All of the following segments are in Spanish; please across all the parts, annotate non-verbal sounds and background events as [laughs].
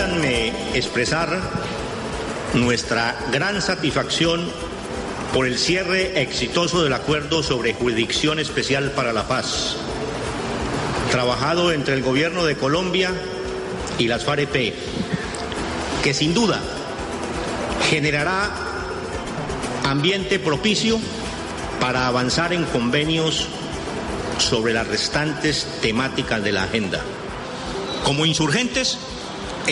Permítanme expresar nuestra gran satisfacción por el cierre exitoso del acuerdo sobre jurisdicción especial para la paz, trabajado entre el gobierno de Colombia y las FAREP, que sin duda generará ambiente propicio para avanzar en convenios sobre las restantes temáticas de la agenda. Como insurgentes,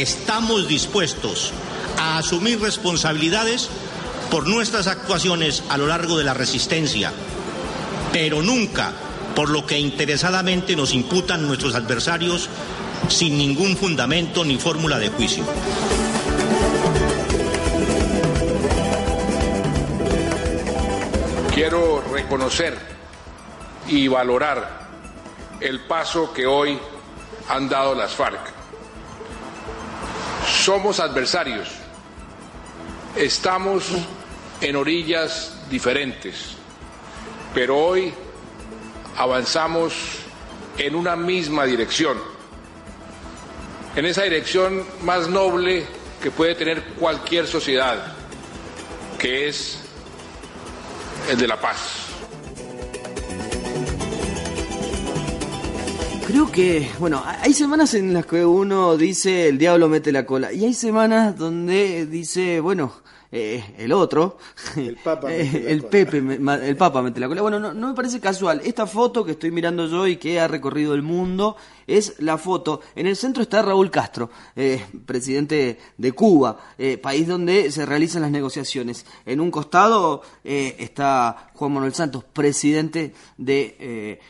estamos dispuestos a asumir responsabilidades por nuestras actuaciones a lo largo de la resistencia, pero nunca por lo que interesadamente nos imputan nuestros adversarios sin ningún fundamento ni fórmula de juicio. Quiero reconocer y valorar el paso que hoy han dado las FARC. Somos adversarios, estamos en orillas diferentes, pero hoy avanzamos en una misma dirección, en esa dirección más noble que puede tener cualquier sociedad, que es el de la paz. Creo que, bueno, hay semanas en las que uno dice el diablo mete la cola y hay semanas donde dice, bueno, eh, el otro, el Papa, [laughs] eh, el Pepe, el Papa mete la cola. Bueno, no, no, me parece casual. Esta foto que estoy mirando yo y que ha recorrido el mundo es la foto. En el centro está Raúl Castro, eh, presidente de Cuba, país donde se realizan las negociaciones. En un costado está Juan Manuel Santos, presidente de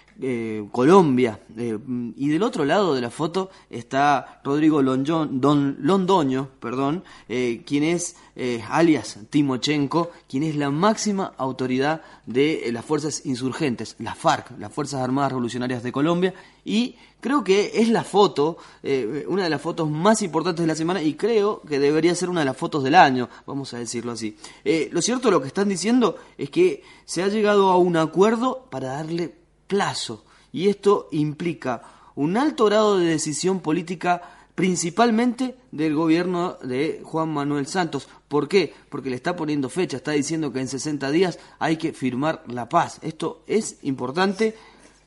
Colombia. y del otro lado de la foto está Rodrigo Londoño, perdón, quien es eh, alias Timochenko, quien es la máxima autoridad de eh, las fuerzas insurgentes, las FARC, las Fuerzas Armadas Revolucionarias de Colombia, y creo que es la foto, eh, una de las fotos más importantes de la semana, y creo que debería ser una de las fotos del año, vamos a decirlo así. lo cierto, lo que están diciendo es que se ha llegado a un acuerdo para darle plazo, y esto implica un alto grado de decisión política principalmente del gobierno de Juan Manuel Santos. ¿Por qué? Porque le está poniendo fecha, está diciendo que en 60 días hay que firmar la paz. Esto es importante.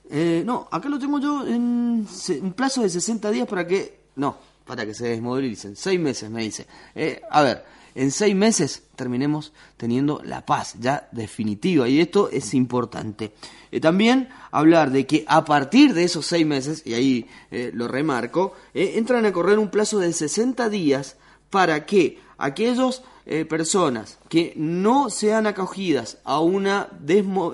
Eh, no, acá lo tengo yo en un plazo de 60 días para que... No, para que se desmovilicen. Seis meses, me dice. Eh, a ver, en seis meses terminemos teniendo la paz ya definitiva y esto es importante. Eh, también hablar de que a partir de esos seis meses, y ahí eh, lo remarco, eh, entran a correr un plazo de 60 días para que aquellas personas que no sean acogidas a, una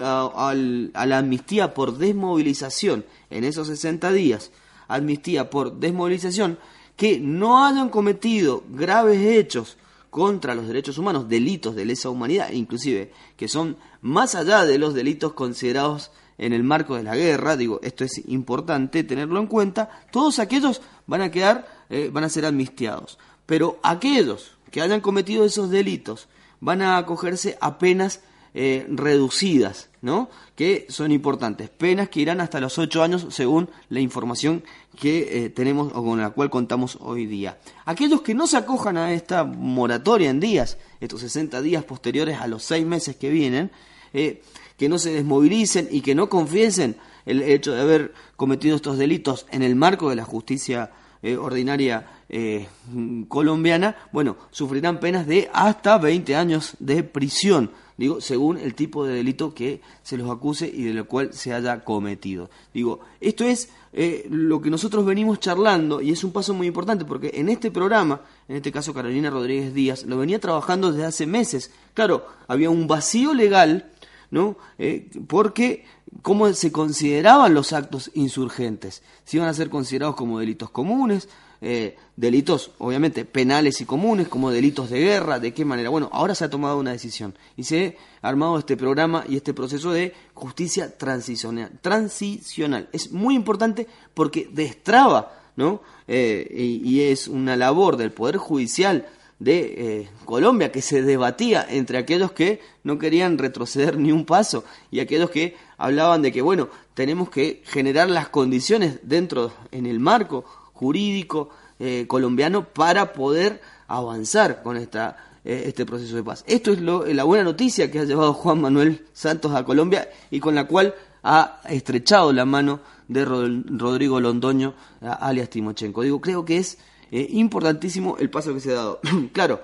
a, a la amnistía por desmovilización en esos 60 días, amnistía por desmovilización, que no hayan cometido graves hechos contra los derechos humanos, delitos de lesa humanidad, inclusive, que son más allá de los delitos considerados en el marco de la guerra, digo, esto es importante tenerlo en cuenta, todos aquellos van a quedar, eh, van a ser amnistiados. Pero aquellos que hayan cometido esos delitos van a acogerse a penas eh, reducidas, ¿no? Que son importantes. Penas que irán hasta los ocho años según la información que eh, tenemos o con la cual contamos hoy día. Aquellos que no se acojan a esta moratoria en días, estos 60 días posteriores a los seis meses que vienen, eh, que no se desmovilicen y que no confiesen el hecho de haber cometido estos delitos en el marco de la justicia ordinaria colombiana, bueno, sufrirán penas de hasta 20 años de prisión digo, según el tipo de delito que se los acuse y de lo cual se haya cometido. Digo, esto es eh, lo que nosotros venimos charlando y es un paso muy importante porque en este programa, en este caso Carolina Rodríguez Díaz, lo venía trabajando desde hace meses. Claro, había un vacío legal ¿no? Eh, porque cómo se consideraban los actos insurgentes, si iban a ser considerados como delitos comunes, eh, delitos obviamente penales y comunes, como delitos de guerra, de qué manera. Bueno, ahora se ha tomado una decisión y se ha armado este programa y este proceso de justicia transicional. transicional. Es muy importante porque destraba, ¿no? Eh, y, es una labor del Poder Judicial de eh, Colombia que se debatía entre aquellos que no querían retroceder ni un paso y aquellos que hablaban de que, bueno, tenemos que generar las condiciones dentro, en el marco jurídico eh, colombiano para poder avanzar con esta, eh, este proceso de paz. Esto es lo, la buena noticia que ha llevado Juan Manuel Santos a Colombia y con la cual ha estrechado la mano de Rodrigo Londoño, alias Timochenko. Digo, creo que es eh, importantísimo el paso que se ha dado. [clears throat] claro,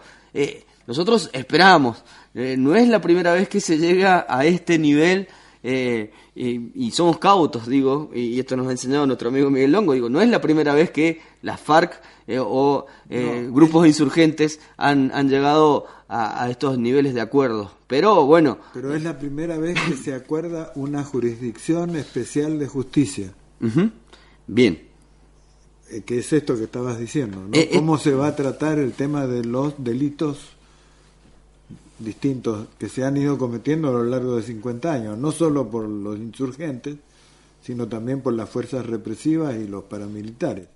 nosotros esperamos, no es la primera vez que se llega a este nivel eh, y, somos cautos, digo, y, esto nos ha enseñado nuestro amigo Miguel Longo, digo, no es la primera vez que las FARC eh, o eh, grupos insurgentes han, han llegado a, estos niveles de acuerdo, pero bueno. Pero es la primera vez que se acuerda una jurisdicción especial de justicia. Bien. ¿Qué es esto que estabas diciendo? ¿Cómo se va a tratar el tema de los delitos distintos que se han ido cometiendo a lo largo de 50 años, no solo por los insurgentes, sino también por las fuerzas represivas y los paramilitares.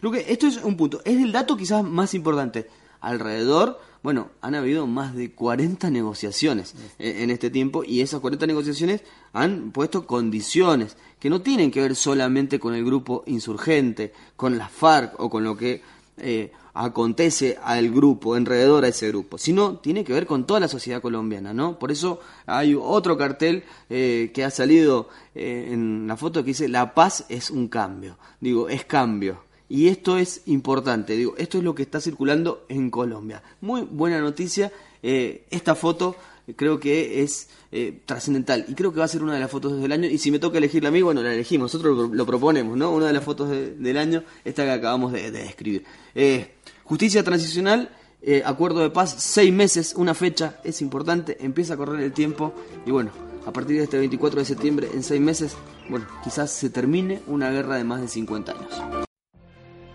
Creo que esto es un punto, es el dato quizás más importante. Alrededor, bueno, han habido más de 40 negociaciones en este tiempo y esas 40 negociaciones han puesto condiciones que no tienen que ver solamente con el grupo insurgente, con las FARC o con lo que eh, acontece al grupo, alrededor a ese grupo, sino tiene que ver con toda la sociedad colombiana, ¿no? Por eso hay otro cartel eh, que ha salido eh, en la foto que dice La paz es un cambio. Digo, es cambio. Y esto es importante, digo, esto es lo que está circulando en Colombia. Muy buena noticia, eh, esta foto creo que es trascendental y creo que va a ser una de las fotos del año y si me toca elegirla a mí, bueno, la elegimos, nosotros lo, proponemos, ¿no? Una de las fotos del año, esta que acabamos de, de describir. Justicia transicional, eh, acuerdo de paz, seis meses, una fecha, es importante, empieza a correr el tiempo y bueno, a partir de este 24 de septiembre, en seis meses, bueno, quizás se termine una guerra de más de 50 años.